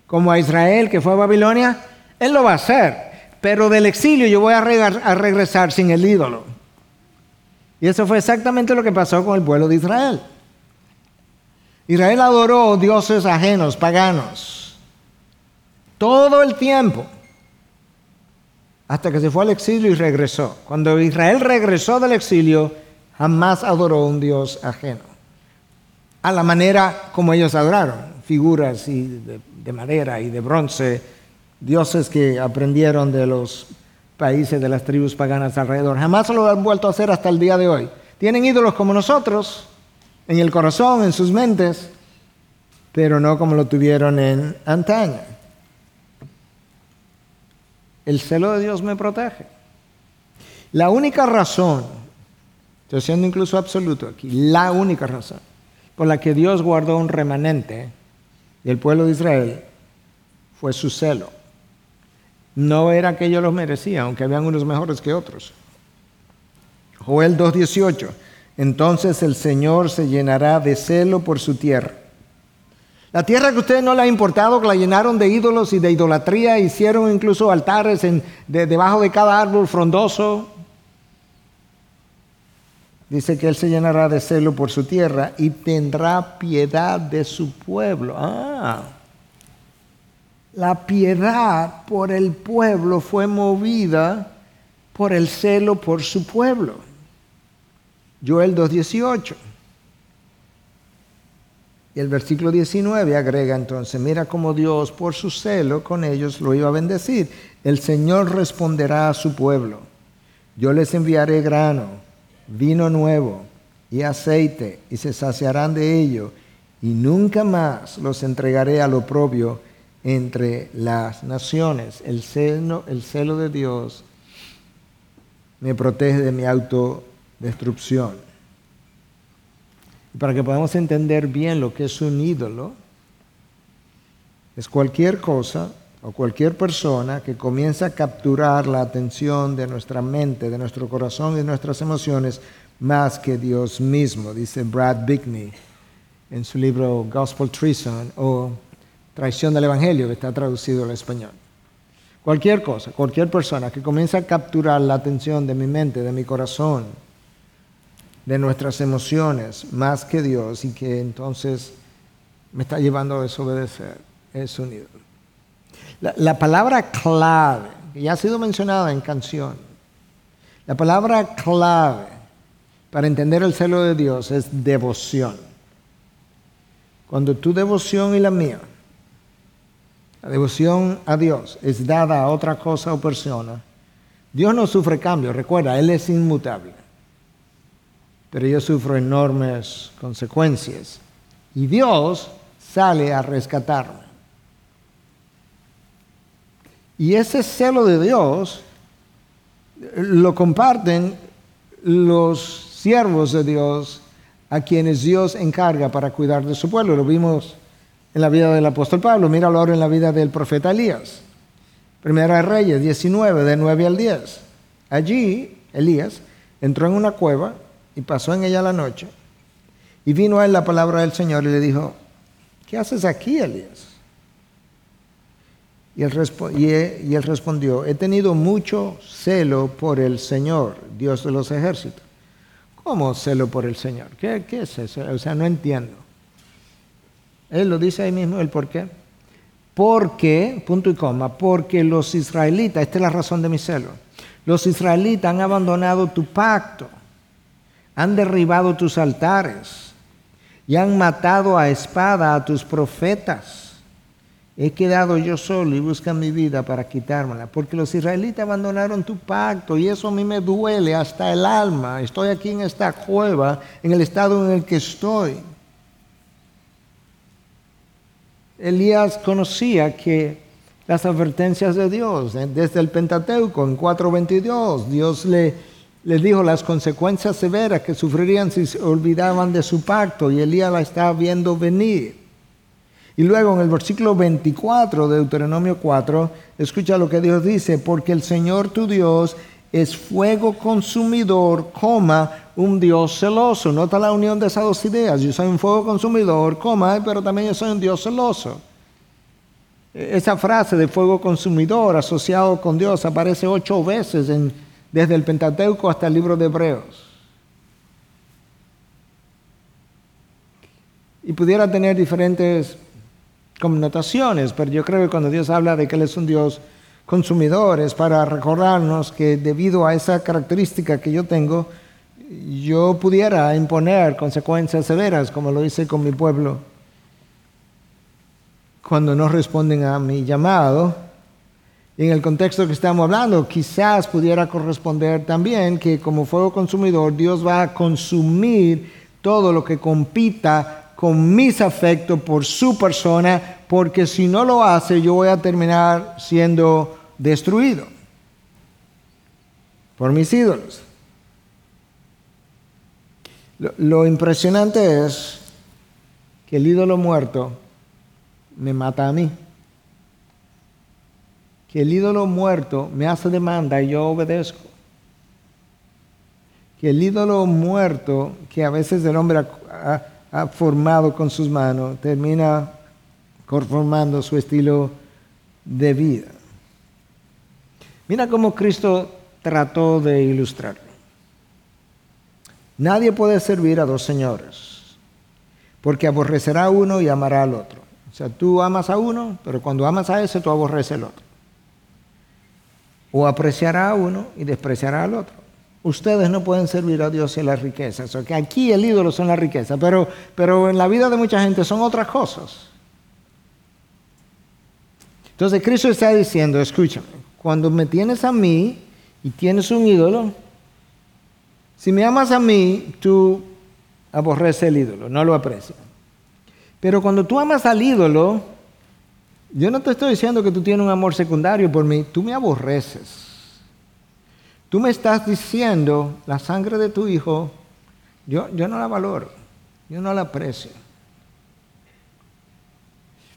como a Israel que fue a Babilonia, él lo va a hacer. Pero del exilio yo voy a, regresar sin el ídolo. Y eso fue exactamente lo que pasó con el pueblo de Israel. Israel adoró dioses ajenos, paganos, todo el tiempo hasta que se fue al exilio y regresó. Cuando Israel regresó del exilio, jamás adoró un Dios ajeno. A la manera como ellos adoraron, figuras de, madera y de bronce, dioses que aprendieron de los países de las tribus paganas alrededor. Jamás lo han vuelto a hacer hasta el día de hoy. Tienen ídolos como nosotros, en el corazón, en sus mentes, pero no como lo tuvieron en antaño. El celo de Dios me protege. La única razón, estoy siendo incluso absoluto aquí, la única razón por la que Dios guardó un remanente del pueblo de Israel fue su celo. No era que ellos los merecían, aunque habían unos mejores que otros. Joel 2.18, entonces el Señor se llenará de celo por su tierra. La tierra que a ustedes no le ha importado, que la llenaron de ídolos y de idolatría, hicieron incluso altares debajo de cada árbol frondoso, Dice que Él se llenará de celo por su tierra y tendrá piedad de su pueblo. Ah, la piedad por el pueblo fue movida por el celo por su pueblo. Joel 2.18. Y el versículo 19 agrega entonces, mira cómo Dios por su celo con ellos lo iba a bendecir. El Señor responderá a su pueblo. Yo les enviaré grano vino nuevo y aceite, y se saciarán de ello, y nunca más los entregaré a lo propio entre las naciones. El celo, el celo de Dios me protege de mi autodestrucción. Y para que podamos entender bien lo que es un ídolo, es cualquier cosa o cualquier persona que comienza a capturar la atención de nuestra mente, de nuestro corazón y de nuestras emociones más que Dios mismo, dice Brad Bigney en su libro Gospel Treason o Traición del Evangelio, que está traducido al español. Cualquier cosa, cualquier persona que comienza a capturar la atención de mi mente, de mi corazón, de nuestras emociones, más que Dios, y que entonces me está llevando a desobedecer, es un ídolo. La, palabra clave, que ya ha sido mencionada en canción, la palabra clave para entender el celo de Dios es devoción. Cuando tu devoción y la mía, la devoción a Dios es dada a otra cosa o persona, Dios no sufre cambio, recuerda, Él es inmutable. Pero yo sufro enormes consecuencias. Y Dios sale a rescatarme. Y ese celo de Dios lo comparten los siervos de Dios a quienes Dios encarga para cuidar de su pueblo. Lo vimos en la vida del apóstol Pablo, míralo ahora en la vida del profeta Elías. Primera Reyes 19, de 9 al 10. Allí Elías entró en una cueva y pasó en ella la noche. Y vino a él la palabra del Señor y le dijo, ¿qué haces aquí, Elías? Y él, respondió, he tenido mucho celo por el Señor, Dios de los ejércitos. ¿Cómo celo por el Señor? ¿Qué, ¿Qué, es eso? O sea, no entiendo. Él lo dice ahí mismo el por qué. Porque, punto y coma, porque los israelitas, esta es la razón de mi celo, los israelitas han abandonado tu pacto, han derribado tus altares y han matado a espada a tus profetas He quedado yo solo y buscan mi vida para quitármela, porque los israelitas abandonaron tu pacto y eso a mí me duele hasta el alma. Estoy aquí en esta cueva, en el estado en el que estoy. Elías conocía que las advertencias de Dios, eh, desde el Pentateuco en 4.22, Dios le, le dijo las consecuencias severas que sufrirían si se olvidaban de su pacto y Elías la estaba viendo venir. Y luego en el versículo 24 de Deuteronomio 4, escucha lo que Dios dice, porque el Señor tu Dios es fuego consumidor, coma, un Dios celoso. Nota la unión de esas dos ideas. Yo soy un fuego consumidor, coma, pero también yo soy un Dios celoso. Esa frase de fuego consumidor asociado con Dios aparece ocho veces en, desde el Pentateuco hasta el libro de Hebreos. Y pudiera tener diferentes connotaciones, pero yo creo que cuando Dios habla de que Él es un Dios consumidor, es para recordarnos que debido a esa característica que yo tengo, yo pudiera imponer consecuencias severas, como lo hice con mi pueblo, cuando no responden a mi llamado. En el contexto que estamos hablando, quizás pudiera corresponder también que como fuego consumidor, Dios va a consumir todo lo que compita con mis afectos por su persona, porque si no lo hace yo voy a terminar siendo destruido. por mis ídolos. Lo, impresionante es que el ídolo muerto me mata a mí. Que el ídolo muerto me hace demanda y yo obedezco. Que el ídolo muerto que a veces el hombre ha formado con sus manos termina conformando su estilo de vida. Mira cómo Cristo trató de ilustrarlo. Nadie puede servir a dos señores, porque aborrecerá a uno y amará al otro. O sea, tú amas a uno, pero cuando amas a ese, tú aborreces al otro. O apreciará a uno y despreciará al otro. Ustedes no pueden servir a Dios a las riquezas. Aquí el ídolo son las riquezas, pero, pero en la vida de mucha gente son otras cosas. Entonces Cristo está diciendo, escúchame, cuando me tienes a mí y tienes un ídolo, si me amas a mí, tú aborreces el ídolo, no lo aprecias. Pero cuando tú amas al ídolo, yo no te estoy diciendo que tú tienes un amor secundario por mí, tú me aborreces. Tú me estás diciendo, la sangre de tu hijo, yo, yo no la valoro, yo no la aprecio.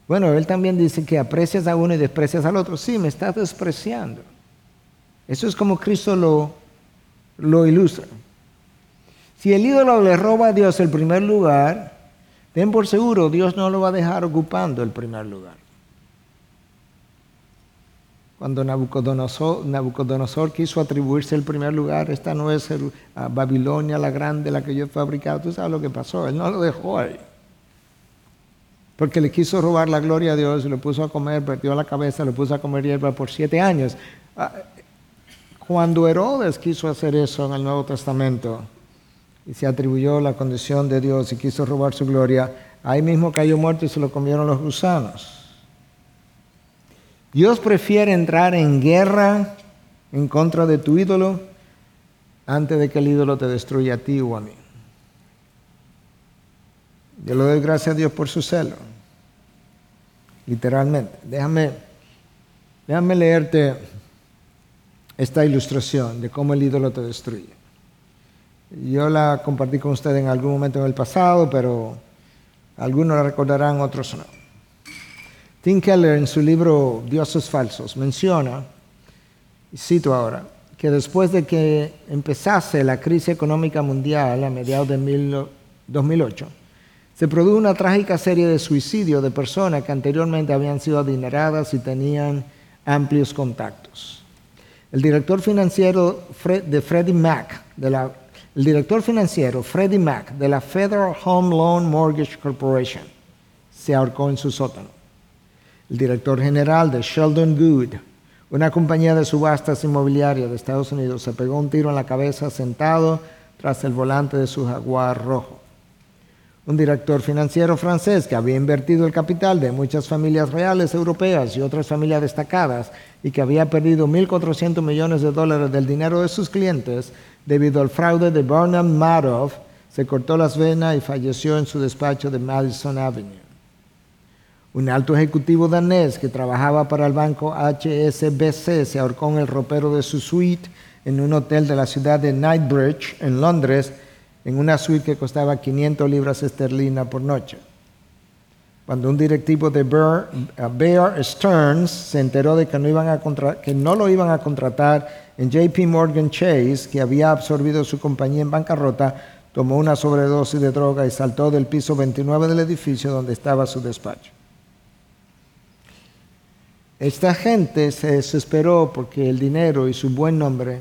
Bueno, él también dice que aprecias a uno y desprecias al otro. Sí, me estás despreciando. Eso es como Cristo lo, lo ilustra. Si el ídolo le roba a Dios el primer lugar, ten por seguro, Dios no lo va a dejar ocupando el primer lugar. Cuando Nabucodonosor, quiso atribuirse el primer lugar, esta no es Babilonia la grande, la que yo he fabricado, tú sabes lo que pasó, él no lo dejó ahí porque le quiso robar la gloria a Dios, lo puso a comer, perdió la cabeza, lo puso a comer hierba por siete años. Ah, cuando Herodes quiso hacer eso en el Nuevo Testamento y se atribuyó la condición de Dios y quiso robar su gloria, ahí mismo cayó muerto y se lo comieron los gusanos. Dios prefiere entrar en guerra en contra de tu ídolo antes de que el ídolo te destruya a ti o a mí. Yo le doy gracias a Dios por su celo. Literalmente. Déjame, déjame leerte esta ilustración de cómo el ídolo te destruye. Yo la compartí con ustedes en algún momento en el pasado, pero algunos la recordarán, otros no. Tim Keller en su libro Dioses Falsos menciona, cito ahora, que después de que empezase la crisis económica mundial a mediados de 2008, se produjo una trágica serie de suicidios de personas que anteriormente habían sido adineradas y tenían amplios contactos. El director financiero de Freddie Mac, el director financiero Freddie Mac de la Federal Home Loan Mortgage Corporation se ahorcó en su sótano. El director general de Sheldon Good, una compañía de subastas inmobiliarias de Estados Unidos, se pegó un tiro en la cabeza sentado tras el volante de su jaguar rojo un director financiero francés que había invertido el capital de muchas familias reales europeas y otras familias destacadas y que había perdido 1.400 millones de dólares del dinero de sus clientes debido al fraude de Burnham Madoff, se cortó las venas y falleció en su despacho de Madison Avenue. Un alto ejecutivo danés que trabajaba para el banco HSBC se ahorcó en el ropero de su suite en un hotel de la ciudad de Knightsbridge, en Londres, en una suite que costaba 500 libras esterlinas por noche. Cuando un directivo de Bear, Stearns se enteró de que no, que no lo iban a contratar en JP Morgan Chase, que había absorbido su compañía en bancarrota, tomó una sobredosis de droga y saltó del piso 29 del edificio donde estaba su despacho. Esta gente se desesperó porque el dinero y su buen nombre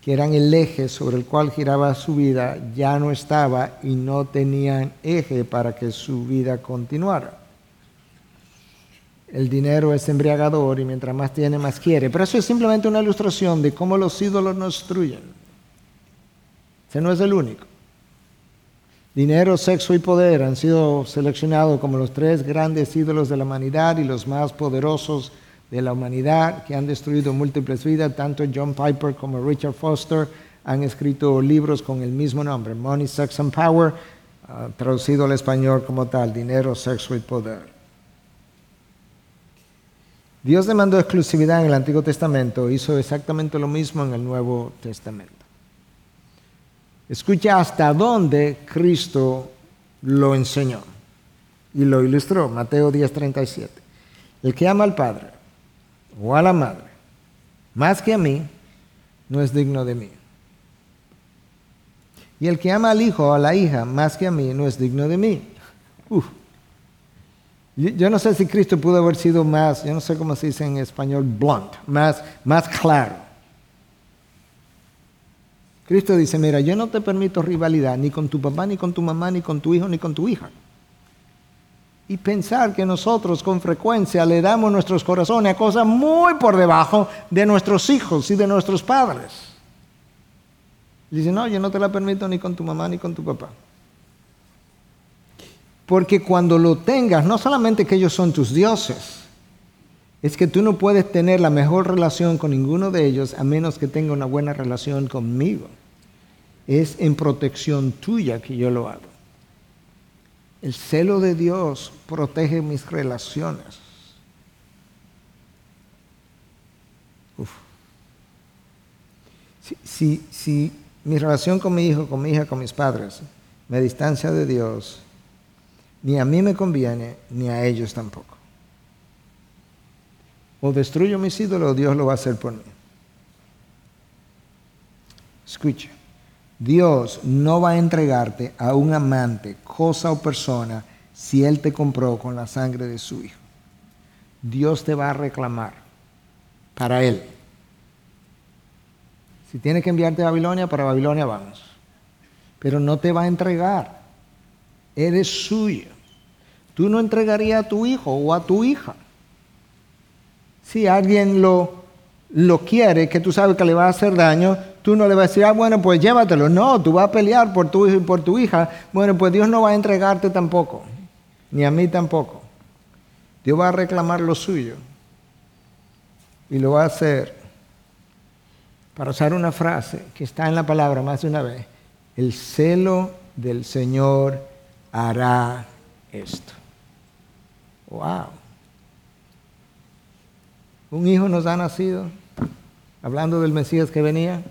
que eran el eje sobre el cual giraba su vida, ya no estaba y no tenían eje para que su vida continuara. El dinero es embriagador y mientras más tiene, más quiere. Pero eso es simplemente una ilustración de cómo los ídolos nos destruyen. Ese no es el único. Dinero, sexo y poder han sido seleccionados como los tres grandes ídolos de la humanidad y los más poderosos de la humanidad que han destruido múltiples vidas. Tanto John Piper como Richard Foster han escrito libros con el mismo nombre, Money, Sex and Power, ah, traducido al español como tal, dinero, sexo y poder. Dios demandó exclusividad en el Antiguo Testamento, hizo exactamente lo mismo en el Nuevo Testamento. Escucha hasta dónde Cristo lo enseñó y lo ilustró, Mateo 10:37. El que ama al Padre o a la Madre más que a mí, no es digno de mí. Y el que ama al hijo o a la hija más que a mí, no es digno de mí. Yo no sé si Cristo pudo haber sido más, yo no sé cómo se dice en español, blunt, más, más claro. Cristo dice, mira, yo no te permito rivalidad ni con tu papá, ni con tu mamá, ni con tu hijo, ni con tu hija. Y pensar que nosotros con frecuencia le damos nuestros corazones a cosas muy por debajo de nuestros hijos y de nuestros padres. Dice, no, yo no te la permito ni con tu mamá ni con tu papá. Porque cuando lo tengas, no solamente que ellos son tus dioses, es que tú no puedes tener la mejor relación con ninguno de ellos a menos que tenga una buena relación conmigo. Es en protección tuya que yo lo hago. El celo de Dios protege mis relaciones. Si, si, mi relación con mi hijo, con mi hija, con mis padres me distancia de Dios, ni a mí me conviene, ni a ellos tampoco. O destruyo mis ídolos, Dios lo va a hacer por mí. Escucha, Dios no va a entregarte a un amante, cosa o persona, si Él te compró con la sangre de su Hijo. Dios te va a reclamar para Él. Si tiene que enviarte a Babilonia, para Babilonia vamos. Pero no te va a entregar eres suyo. Tú no entregarías a tu hijo o a tu hija. Si alguien lo, lo quiere, que tú sabes que le va a hacer daño, tú no le vas a decir, ah, bueno, pues llévatelo. No, tú vas a pelear por tu hijo y por tu hija. Bueno, pues Dios no va a entregarte tampoco, ni a mí tampoco. Dios va a reclamar lo suyo. Y lo va a hacer, para usar una frase que está en la palabra más de una vez, el celo del Señor hará esto. Wow. Un hijo nos ha nacido, hablando del Mesías que venía.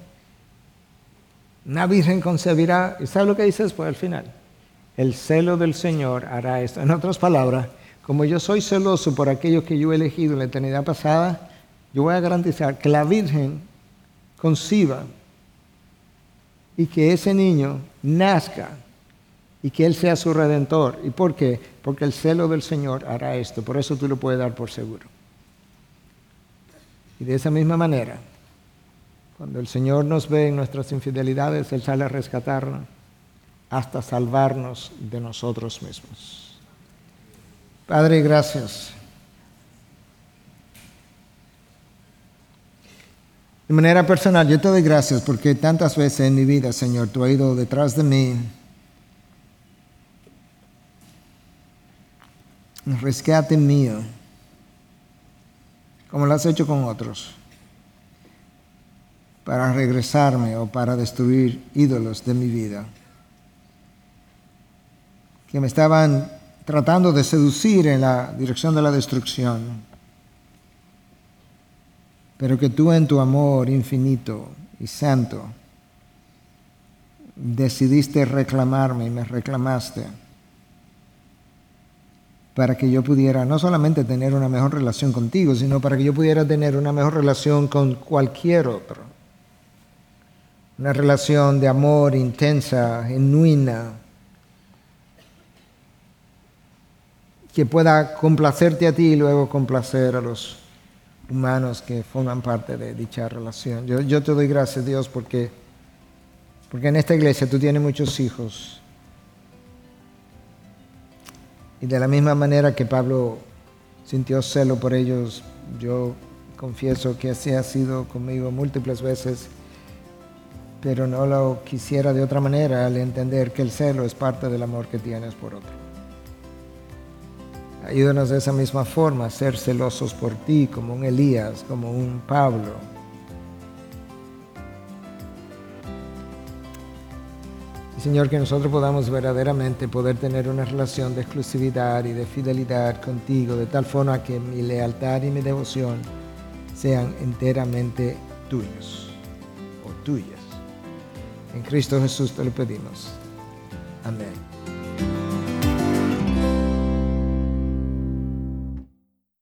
Una virgen concebirá, ¿y sabe lo que dice después al final? El celo del Señor hará esto. En otras palabras, como yo soy celoso por aquello que yo he elegido en la eternidad pasada, yo voy a garantizar que la Virgen conciba y que ese niño nazca y que Él sea su redentor. ¿Y por qué? Porque el celo del Señor hará esto. Por eso tú lo puedes dar por seguro. Y de esa misma manera, cuando el Señor nos ve en nuestras infidelidades, Él sale a rescatarnos hasta salvarnos de nosotros mismos. Padre, gracias. De manera personal, yo te doy gracias porque tantas veces en mi vida, Señor, tú has ido detrás de mí rescate mío, como lo has hecho con otros, para regresarme o para destruir ídolos de mi vida, que me estaban tratando de seducir en la dirección de la destrucción, pero que tú en tu amor infinito y santo decidiste reclamarme y me reclamaste para que yo pudiera no solamente tener una mejor relación contigo, sino para que yo pudiera tener una mejor relación con cualquier otro. Una relación de amor intensa, genuina, que pueda complacerte a ti y luego complacer a los humanos que forman parte de dicha relación. Yo, te doy gracias, Dios, porque, porque en esta iglesia tú tienes muchos hijos y de la misma manera que Pablo sintió celo por ellos, yo confieso que así ha sido conmigo múltiples veces, pero no lo quisiera de otra manera al entender que el celo es parte del amor que tienes por otro. Ayúdanos de esa misma forma a ser celosos por ti, como un Elías, como un Pablo. Señor, que nosotros podamos verdaderamente poder tener una relación de exclusividad y de fidelidad contigo, de tal forma que mi lealtad y mi devoción sean enteramente tuyos o tuyas. En Cristo Jesús te lo pedimos. Amén.